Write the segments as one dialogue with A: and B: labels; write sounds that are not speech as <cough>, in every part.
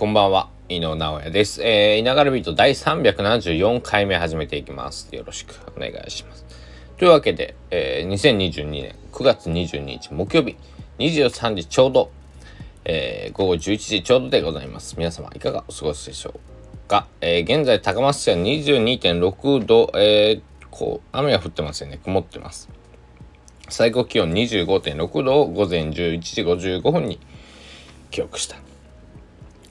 A: こんばんは、井野直哉です。えー、稲刈ビート第374回目始めていきます。よろしくお願いします。というわけで、えー、2022年9月22日木曜日23時ちょうど、えー、午後11時ちょうどでございます。皆様いかがお過ごしでしょうか？えー、現在高松市は22.6度、えー、こう、雨が降ってますよね。曇ってます。最高気温25.6度を午前11時55分に記録した。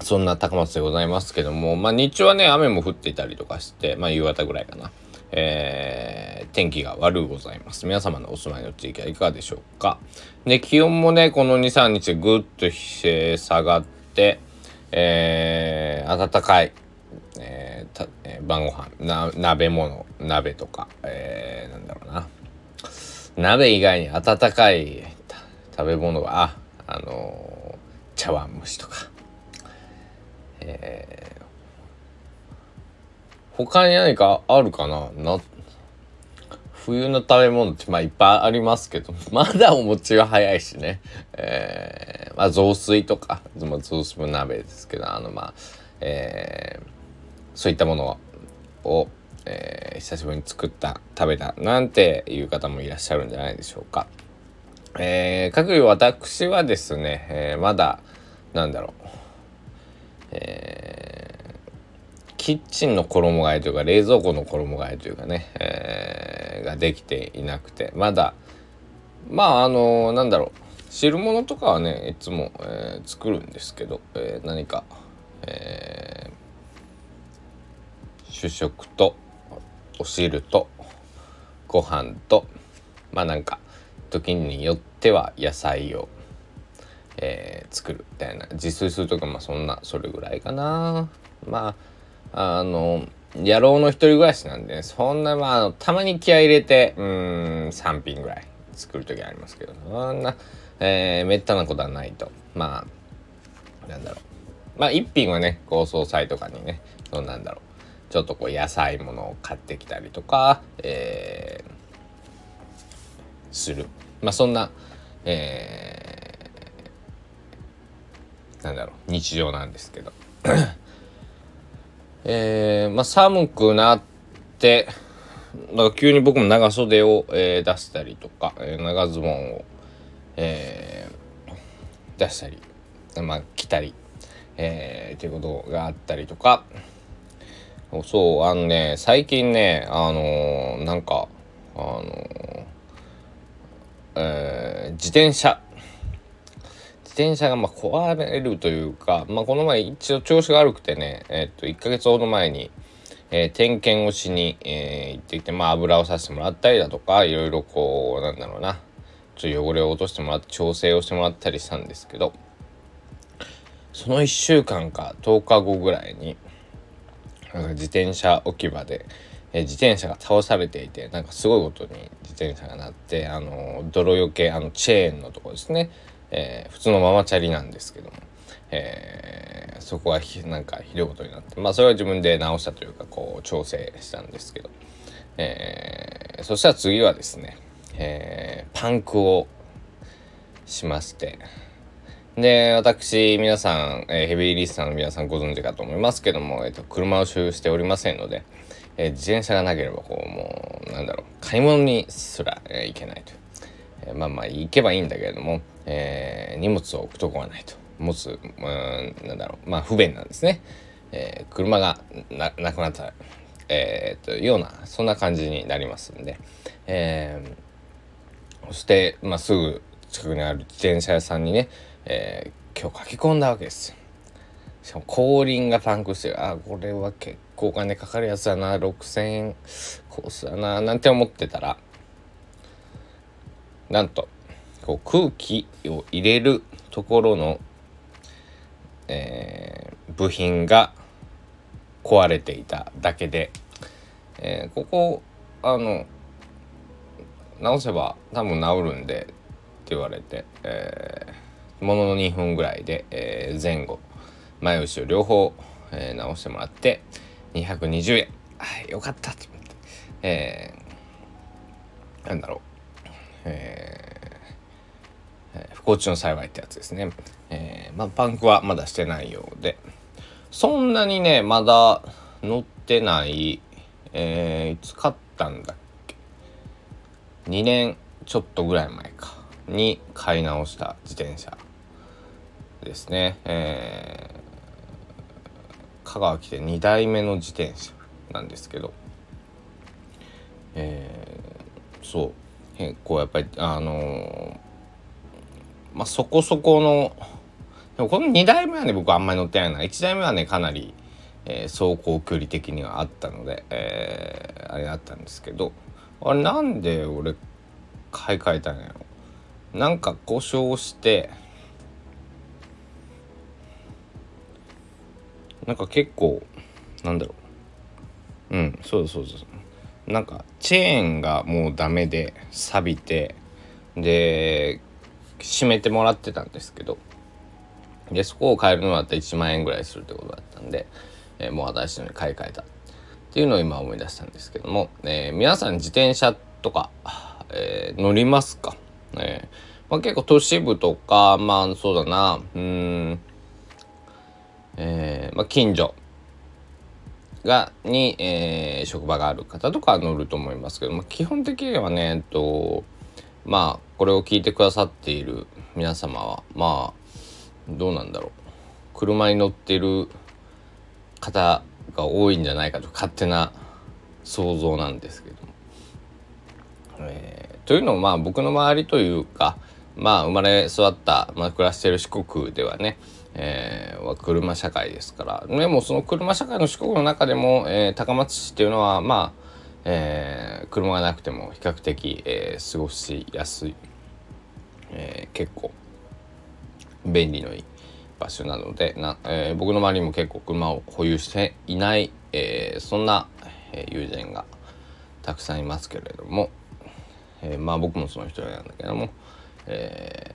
A: そんな高松でございますけども、まあ日中はね、雨も降っていたりとかして、まあ夕方ぐらいかな。えー、天気が悪うございます。皆様のお住まいの地域はいかがでしょうか。で、気温もね、この2、3日ぐっと下がって、えー、暖かい、えー、えー、晩ご飯な、鍋物、鍋とか、えー、なんだろうな。鍋以外に温かい食べ物が、あ、あのー、茶碗蒸しとか。えー、他に何かあるかな？な冬の食べ物ってまあいっぱいありますけど、<laughs> まだお餅は早いしね。えー、まあ雑炊とか、雑炊も鍋ですけど、あのまあ、えー、そういったものを、えー、久しぶりに作った、食べた、なんていう方もいらっしゃるんじゃないでしょうか。えー、各有私はですね、えー、まだ、なんだろう、えー、キッチンの衣替えというか冷蔵庫の衣替えというかね、えー、ができていなくてまだまああのー、なんだろう汁物とかはねいつも、えー、作るんですけど、えー、何か、えー、主食とお汁とご飯とまあなんか時によっては野菜をえー、作るみたいな。自炊するとかまあそんなそれぐらいかな。まああの野郎の一人暮らしなんで、ね、そんなまあたまに気合入れてうん3品ぐらい作る時ありますけどそんな、えー、めったなことはないと。まあなんだろう。まあ一品はね高層菜とかにねそんなんだろう。ちょっとこう野菜ものを買ってきたりとか、えー、する。まあそんな、えーなんだろう日常なんですけど。<clears throat> えー、まあ寒くなってなんか急に僕も長袖を、えー、出したりとか、えー、長ズボンを、えー、出したり、まあ、着たり、えー、っていうことがあったりとか。そうあのね最近ねあのー、なんかあのー、えー、自転車転車がま壊れるというか、まあ、この前一応調子が悪くてね、えっと、1ヶ月ほど前に、えー、点検をしに、えー、行ってきて、まあ、油をさせてもらったりだとか、いろいろこう、なんだろうな、ちょっと汚れを落としてもらって、調整をしてもらったりしたんですけど、その1週間か10日後ぐらいに、自転車置き場で、えー、自転車が倒されていて、なんかすごいことに自転車がなって、あの、泥よけ、あの、チェーンのとこですね、えー、普通のママチャリなんですけども、えー、そこがなんかひどいことになって。まあそれは自分で直したというかこう調整したんですけど、えー、そしたら次はですね、え、パンクをしまして。で私皆さん、えー、ヘビーリスナーの皆さんご存知かと思いますけども、えーと、車を所有しておりませんので、えー、自転車がなければこうもうなんだろう買い物にすら、えー、行けないと。えまあまあ行けばいいんだけれども、えー、荷物を置くとこがないと。持つうんなんだろう。まあ不便なんですね、えー、車がななくなったえー、とようなそんな感じになりますんで、えー、そして、まあ、すぐ近くにある自転車屋さんにね、えー、今日書き込んだわけです。よ。しかも後輪がパンクしてあこれは結構お金かかるやつだな。6,000円コースだな。なんて思ってたらなんとこう空気を入れるところの、えー、部品が壊れていただけで、えー、ここあの直せば多分治るんでって言われて、えー、ものの2分ぐらいで、えー、前後前後ろ両方、えー、直してもらって220円。はいよかったと思って、えー、なんだろう。えー、不幸中の幸いってやつですね。えー、まあ、パンクはまだしてないようで、そんなにねまだ乗ってないえー、いつ買ったんだっけ？2年ちょっとぐらい前か。に買い直した自転車ですね。えー、香川来て2代目の自転車なんですけど。えー、そう。結構やっぱりあの、まあそこそこのでもこの2代目はね僕あんまり乗ってないな。1代目はねかなりえー、走行距離的にはあったので、えー、あれだったんですけど。あれなんで俺買い替えたんやろなんか故障してなんか結構なんだろう。うんそうそうそう。なんかチェーンがもうダメで錆びてで閉めてもらってたんですけどでそこを変えるのだったら1万円ぐらいするってことだったんでえー、もう新しいのに買い替えた。っていうのを今思い出したんですけども、えー、皆さん自転車とか、えー、乗りますか、えーまあ、結構都市部とかまあそうだなうんえー、まあ、近所がに、えー、職場がある方とか乗ると思いますけど、まあ、基本的にはね、えっと、まあこれを聞いてくださっている皆様はまあどうなんだろう車に乗ってる方が多いんじゃないかと勝手な想像なんですけども。えー、というのもまあ僕の周りというかまあ生まれ育った、まあ、暮らしてる四国ではね、えー、は車社会ですからでもその車社会の四国の中でも、えー、高松市っていうのはまあ、えー、車がなくても比較的、えー、過ごしやすい、えー、結構便利のいい場所なのでな、えー、僕の周りにも結構車を保有していない、えー、そんな、え友人がたくさんいますけれども、えまあ僕もその一人なんだけども、え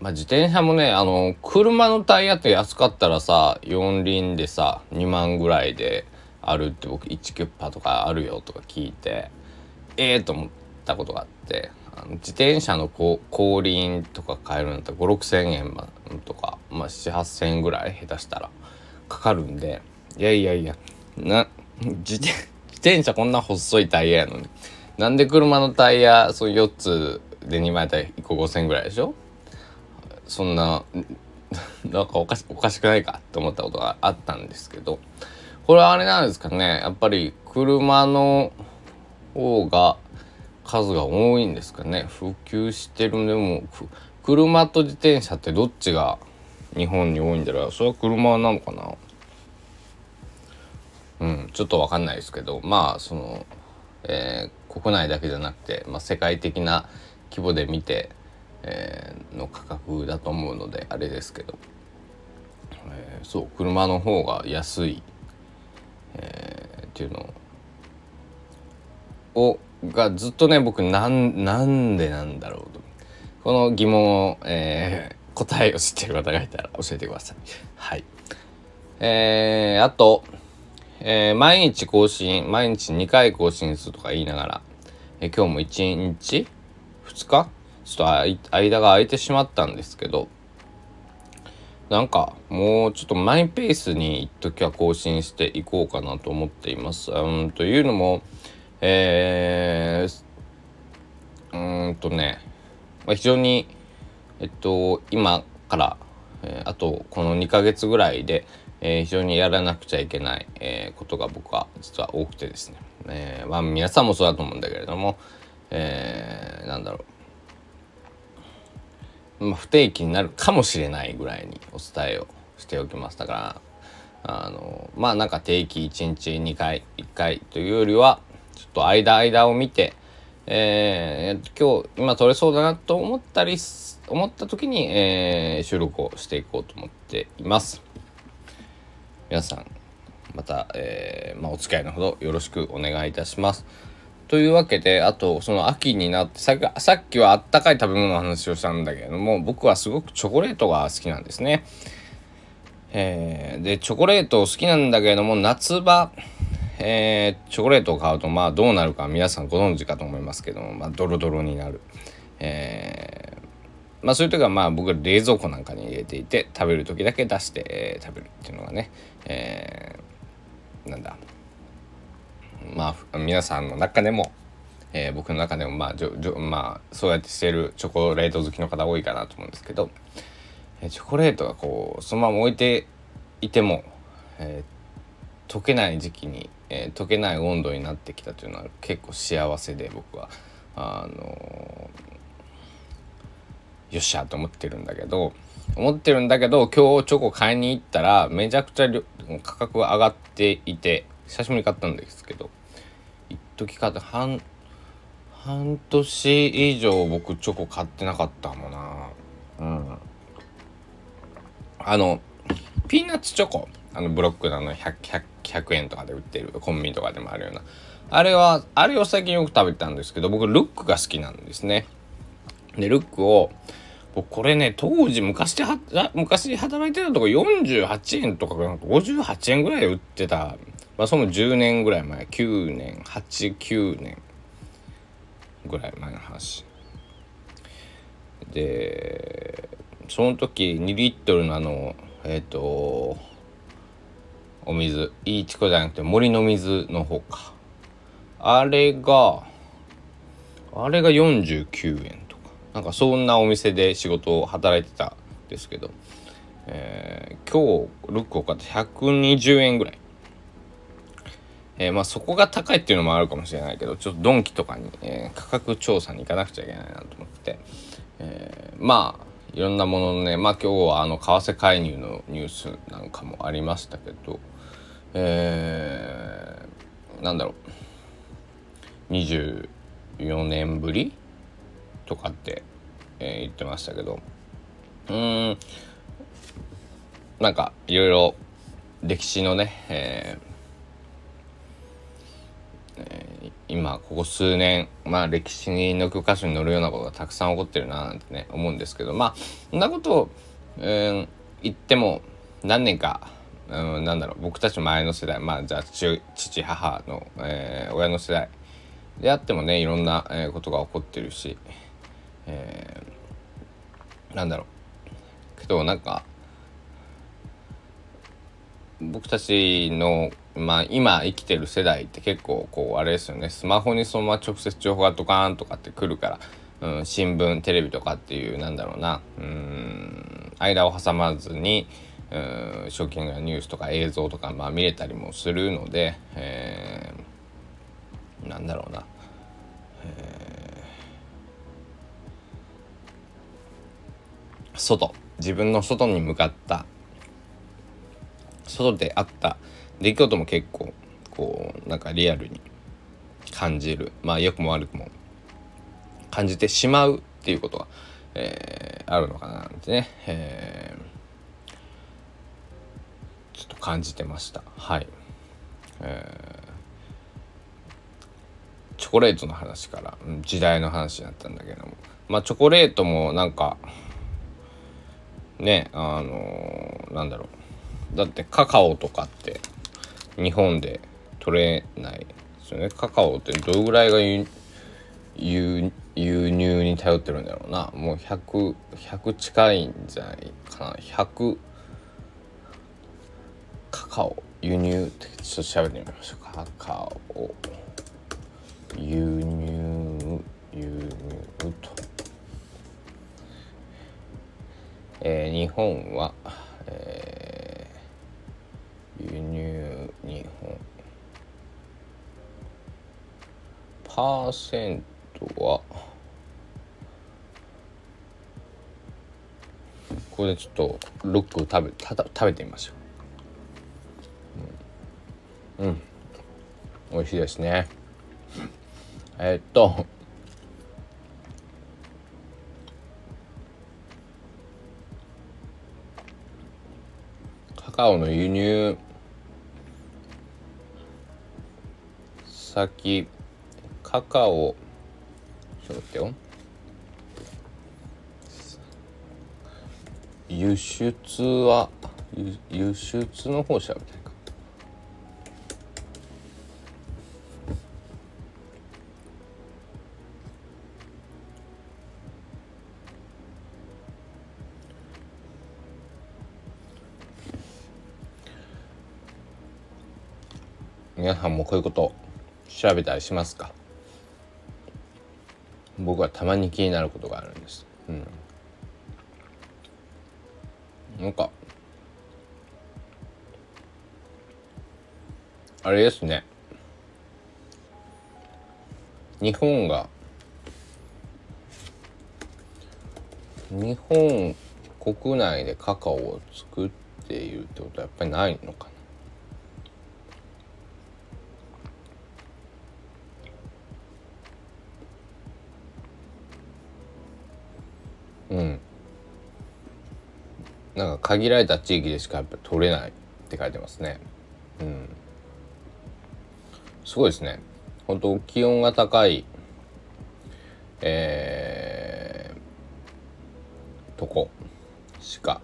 A: まあ、自転車もねあの車のタイヤって安かったらさ四輪でさ2万ぐらいであるって僕1キュッパとかあるよとか聞いてええー、と思ったことがあって自転車の後輪とか買えるんだったら5 6千円とか、まあ、7 8千円ぐらい下手したらかかるんでいやいやいやな自転車こんな細いタイヤやのになんで車のタイヤそう4つで2枚タイヤ1個5千円ぐらいでしょ？そんな <laughs> なんかおかしおかしくないかって思ったことがあったんですけどこれはあれなんですかね。やっぱり車の方が数が多いんですかね。普及してるでも車と自転車ってどっちが日本に多いんだろう。それは車なのかな。うんちょっと分かんないですけど。まあその、えー、国内だけじゃなくて、まあ、世界的な規模で見て、えー、の価格だと思うのであれですけど、えー、そう車の方が安い、えー、っていうのをがずっとね僕なんなんでなんだろうとこの疑問を、えー、答えを知ってる方がいたら教えてください。はい。えー、あと、えー、毎日更新毎日2回更新するとか言いながら、えー、今日も1日？2日？ちょっと間が空いてしまったんですけどなんかもうちょっとマイペースに一時は更新していこうかなと思っています。うんというのもえー、うんとね、まあ、非常にえっと今から、えー、あとこの2ヶ月ぐらいで、えー、非常にやらなくちゃいけない、えー、ことが僕は実は多くてですね、えーまあ、皆さんもそうだと思うんだけれども、えー、なんだろう、ま、不定期になるかもしれないぐらいにお伝えをしておきますだからあのまあなんか定期1日2回1回というよりはちょっと間間を見て、えー、今日今撮れそうだなと思ったり思った時に、えー、収録をしていこうと思っています。皆さんまた、えー、まあ、お付き合いのほどよろしくお願いいたします。というわけであとその秋になってさっきはあったかい食べ物の話をしたんだけれども僕はすごくチョコレートが好きなんですね。えー、でチョコレート好きなんだけれども夏場えー、チョコレートを買うとまあどうなるか皆さんご存知かと思いますけども、まあ、ドロドロになる、えまあそういう時はまあ僕は冷蔵庫なんかに入れていて食べる時だけ出して、えー、食べるっていうのがね、えー、なんだまあ皆さんの中でも、えー、僕の中でもまあじょじょまあそうやってしてるチョコレート好きの方多いかなと思うんですけど、えー、チョコレートがこうそのまま置いていても、えー、溶けない時期に、えー、溶けない温度になってきたというのは結構幸せで僕は。あのよっしゃと思ってるんだけど思ってるんだけど今日チョコ買いに行ったらめちゃくちゃ価格が上がっていて久しぶりに買ったんですけど一時買って半半年以上僕チョコ買ってなかったもんな。うん。あのピーナッツチョコあのブロックのあの 100, 100, 100円とかで売ってるコンビニとかでもあるような。あれはあれを最近よく食べたんですけど僕ルックが好きなんですね。でルックを僕これね当時昔では昔働いてたとこ48円とかなんか58円ぐらいで売ってたまあその10年ぐらい前9年89年ぐらい前の話。でその時2リットルのあのえっ、ー、とお水。いいチコじゃなくて森の水の方か。あれがあれが49円とか。なんかそんなお店で仕事を働いてたんですけど、えー、今日ルックを買って120円ぐらい。えー、まあそこが高いっていうのもあるかもしれないけどちょっとドンキとかに、えー、価格調査に行かなくちゃいけないなと思って、えー、まあいろんなもののねまあ今日はあの為替介入のニュースなんかもありましたけどえー、なんだろう。24年ぶりとかって、えー、言ってましたけど。うん。なんかいろいろ歴史のね、え今ここ数年まあ歴史の教科書に載るようなことがたくさん起こってるななんてね思うんですけどまあそんなことを、えー、言っても何年か、うん、なんだろう僕たち前の世代まあじゃあ父母の、えー、親の世代であってもねいろんな、えー、ことが起こってるし、えー、なんだろう。けどなんか僕たちのまあ今生きてる世代って結構こうあれですよね。スマホにそのまま直接情報がドカーンとかってくるから、うん、新聞テレビとかっていうなんだろうな。うん間を挟まずにうんショッキングなニュースとか映像とか、まあ、見れたりもするので、えー、なんだろうな、えー、外。自分の外に向かった。外であった。出来事も結構こうなんかリアルに感じるまあ良くも悪くも感じてしまうっていうことが、えー、あるのかななんてね、えー、ちょっと感じてました。はい、えー、チョコレートの話から時代の話になったんだけども。まあチョコレートもなんかねあのー、なんだろう。だってカカオとかって日本で取れないですよね。カカオってどのぐらいが輸輸入に頼ってるんだろうな。もう100100 100近いんじゃないかな。100カカオ輸入ってちょっと調べてみましょうカカオ輸入輸入と、えー、日本は、えー、輸入日本パーセントはこれでちょっとロックを食べた食べてみましょう。うん、うん、美味しいですね。えっと。カカオの輸入先カカオ、ちょっと待ってよ。輸出は、輸出の方調べたいか。皆さんもこういうこと調べたりしますか？僕はたまに気になることがあるんです。うん、なんかあれですね。日本が日本国内でカカオを作っているってことはやっぱりないのかな？なんか限られた地域でしかやっぱ取れないって書いてますね。うん。すごいですね。本当気温が高いえー、とこしか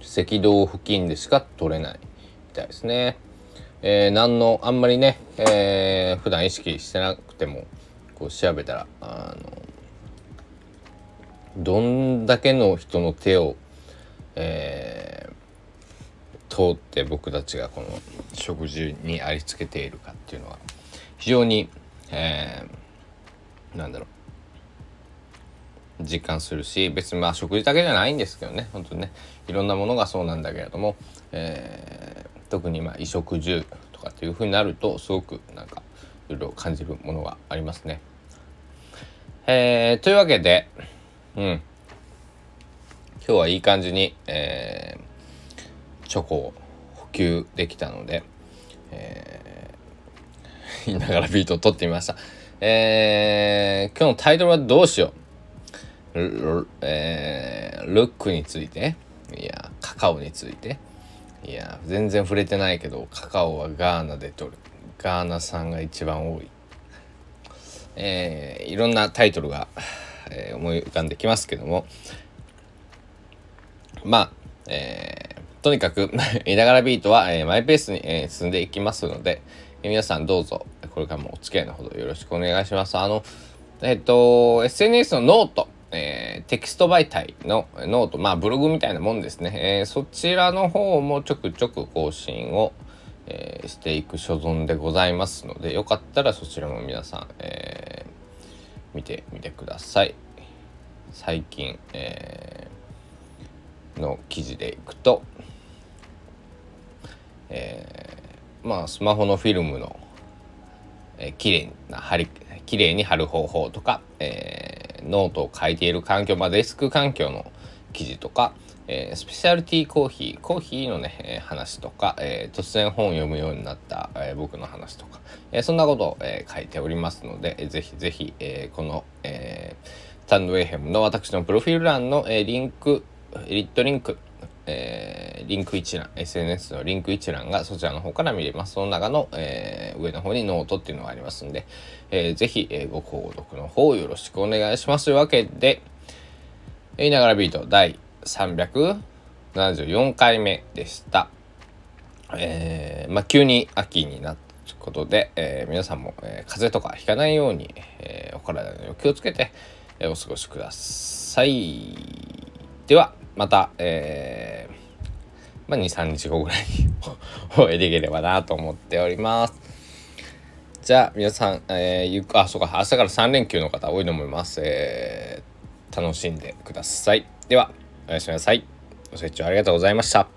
A: 赤道付近でしか取れないみたいですね。えー、何のあんまりね、えー、普段意識してなくてもこう調べたらあのどんだけの人の手を、えー、通って僕たちがこの食事にありつけているかっていうのは非常に、えー、なんだろう。実感するし別にまあ食事だけじゃないんですけどね。本当にね。いろんなものがそうなんだけれども、えー、特にまあ衣食住とかっていうふうになるとすごくなんかいろいろ感じるものがありますね。えー、というわけで、うん、今日はいい感じに、えー、チョコを補給できたので、えー、言いながらビートを取ってみました。えー、今日のタイトルはどうしよう。えー、ルックについて。いやカカオについて。いや全然触れてないけどカカオはガーナで取る。ガーナ産が一番多い。えー、いろんなタイトルが、えー、思い浮かんできますけども。まあ、えー、とにかく <laughs> いながらビートは、えー、マイペースに、えー、進んでいきますので、えー、皆さんどうぞこれからもお付き合いのほどよろしくお願いしますあのえっ、と SNS のノートえー、テキスト媒体のノート、まあブログみたいなもんですね。えー、そちらの方もちょくちょく更新を、えー、していく所存でございますので、よかったらそちらも皆さん、えー見てみてください。最近、えの記事でいくと、えまあスマホのフィルムの、えー、綺麗な貼り綺麗に貼る方法とか、えーノートを書いている環境、まあ、デスク環境の記事とか、えー、スペシャルティーコーヒー、コーヒーのね、え、話とか、えー、突然本を読むようになった、え僕の話とか、えそんなことを、え書いておりますので、えー、ぜひぜひ、えこの、えー、スタンドエフエムの私のプロフィール欄の、えリンク、リットリンク、えー、リンク一覧、SNS のリンク一覧がそちらの方から見れます。その中の、えー、上の方にノートっていうのがありますんで、えー、ぜひ、えー、ご購読の方よろしくお願いします。というわけで、いながらビート第374回目でした。えー、まあ、急に秋になったことで、えー、皆さんも、えー、風邪とかひかないように、えー、お体にお気をつけて、え、お過ごしください。では、また、えー、まあ、2、3日後ぐらいに <laughs> お会いできればなと思っております。じゃあ、皆さん、えー、ゆあ、そうか、明日から3連休の方多いと思います。えー、楽しんでください。では、おやすみなさい。ご清聴ありがとうございました。